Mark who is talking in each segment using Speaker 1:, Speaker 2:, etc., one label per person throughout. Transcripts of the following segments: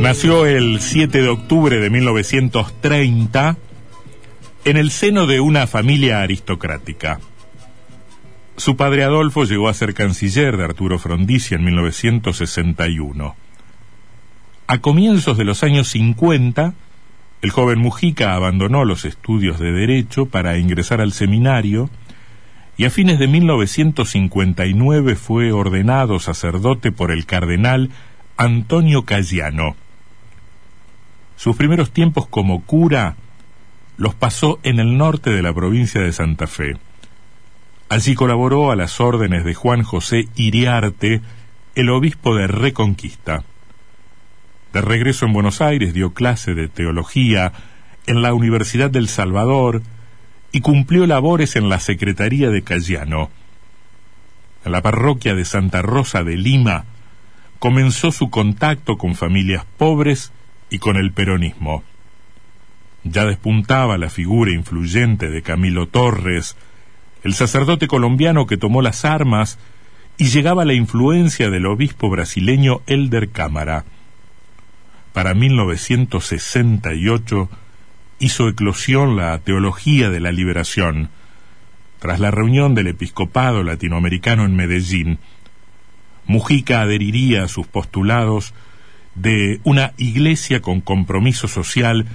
Speaker 1: Nació el 7 de octubre de 1930 en el seno de una familia aristocrática. Su padre Adolfo llegó a ser canciller de Arturo Frondizi en 1961. A comienzos de los años 50, el joven Mujica abandonó los estudios de Derecho para ingresar al seminario y a fines de 1959 fue ordenado sacerdote por el cardenal Antonio Cayano. Sus primeros tiempos como cura los pasó en el norte de la provincia de Santa Fe. Allí colaboró a las órdenes de Juan José Iriarte, el obispo de Reconquista. De regreso en Buenos Aires dio clase de teología en la Universidad del Salvador y cumplió labores en la Secretaría de Cayano. En la parroquia de Santa Rosa de Lima comenzó su contacto con familias pobres y con el peronismo. Ya despuntaba la figura influyente de Camilo Torres, el sacerdote colombiano que tomó las armas, y llegaba la influencia del obispo brasileño Elder Cámara. Para 1968 hizo eclosión la teología de la liberación, tras la reunión del episcopado latinoamericano en Medellín. Mujica adheriría a sus postulados de una iglesia con compromiso social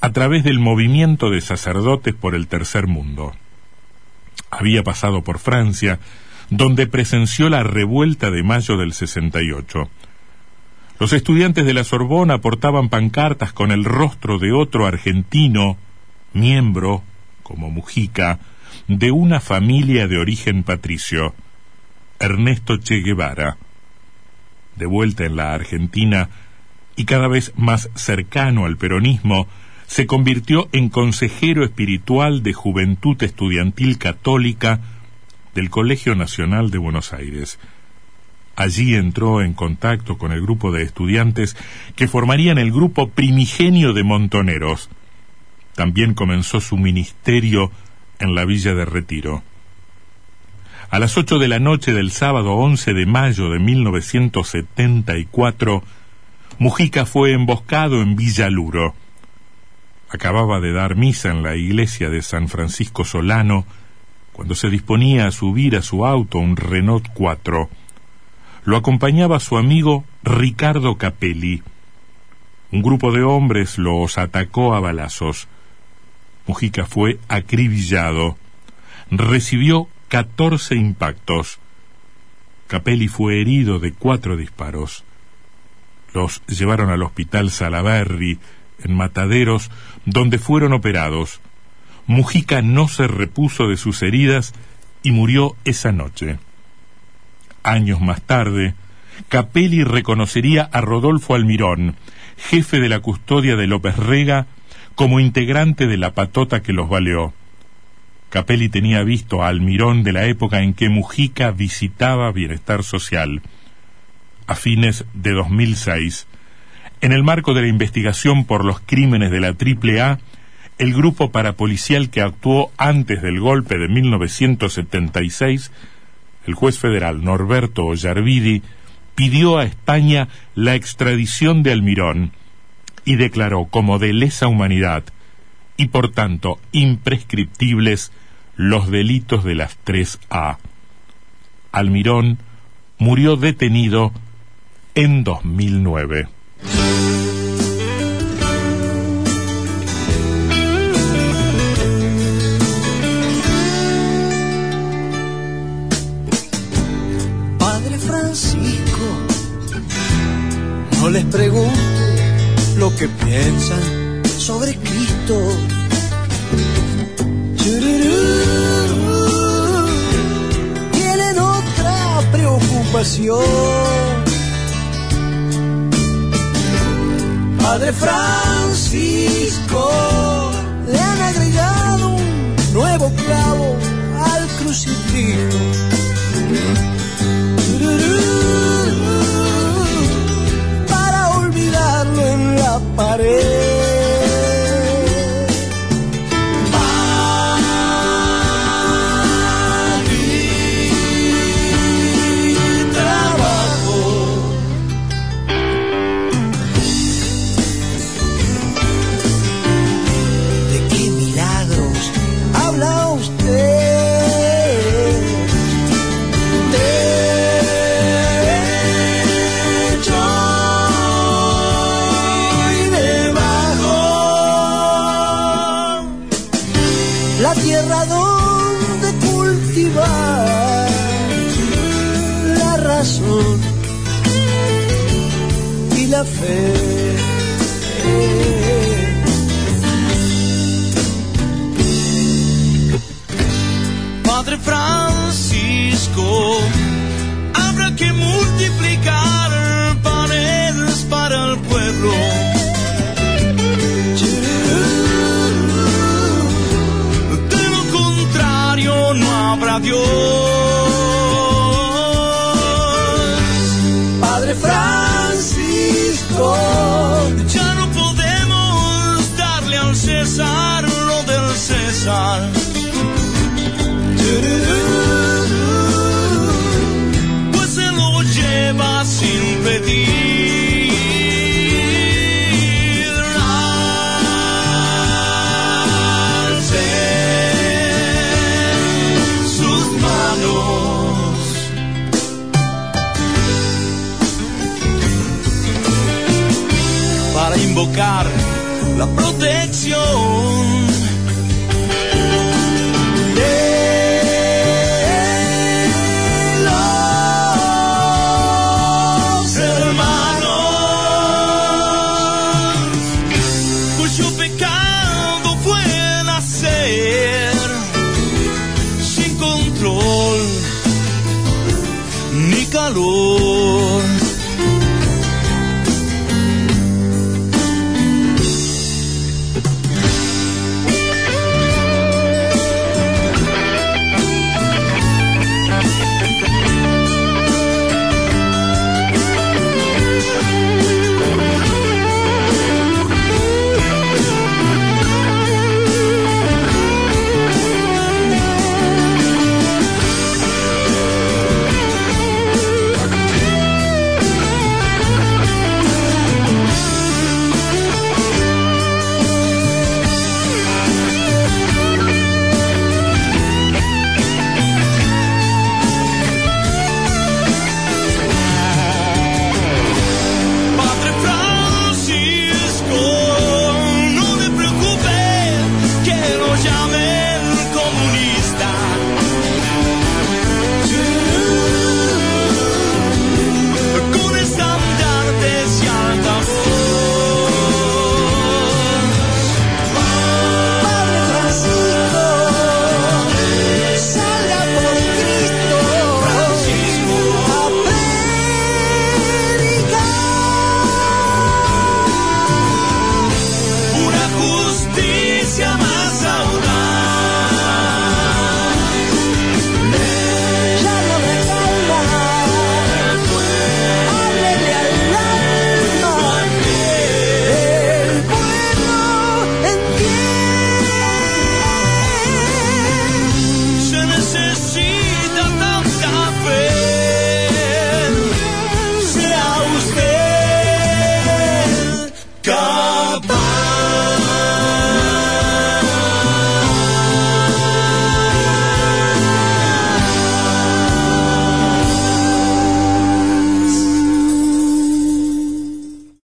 Speaker 1: a través del movimiento de sacerdotes por el tercer mundo. Había pasado por Francia, donde presenció la revuelta de mayo del 68. Los estudiantes de la Sorbona portaban pancartas con el rostro de otro argentino, miembro, como Mujica, de una familia de origen patricio, Ernesto Che Guevara. De vuelta en la Argentina, y cada vez más cercano al peronismo, se convirtió en consejero espiritual de Juventud Estudiantil Católica del Colegio Nacional de Buenos Aires. Allí entró en contacto con el grupo de estudiantes que formarían el grupo primigenio de Montoneros. También comenzó su ministerio en la Villa de Retiro. A las ocho de la noche del sábado 11 de mayo de 1974, Mujica fue emboscado en Villaluro. Acababa de dar misa en la iglesia de San Francisco Solano cuando se disponía a subir a su auto un Renault 4. Lo acompañaba su amigo Ricardo Capelli. Un grupo de hombres los atacó a balazos. Mujica fue acribillado. Recibió catorce impactos. Capelli fue herido de cuatro disparos. Los llevaron al hospital Salaberry, en Mataderos, donde fueron operados. Mujica no se repuso de sus heridas y murió esa noche. Años más tarde, Capelli reconocería a Rodolfo Almirón, jefe de la custodia de López Rega, como integrante de la patota que los valeó. Capelli tenía visto a Almirón de la época en que Mujica visitaba Bienestar Social a fines de 2006. En el marco de la investigación por los crímenes de la AAA, el grupo parapolicial que actuó antes del golpe de 1976, el juez federal Norberto Ollarvidi, pidió a España la extradición de Almirón y declaró como de lesa humanidad y por tanto imprescriptibles los delitos de las 3A. Almirón murió detenido en 2009.
Speaker 2: Padre Francisco, no
Speaker 3: que piensan sobre Cristo. Padre Francisco, le han agregado un nuevo clavo al crucifijo. La razón y la fe.
Speaker 2: Padre Francisco, habrá que multiplicar panes para el pueblo. De lo contrario no habrá Dios. Ya no podemos darle al César lo del César. Pues se lo lleva sin pedir. Invocar la protección
Speaker 3: de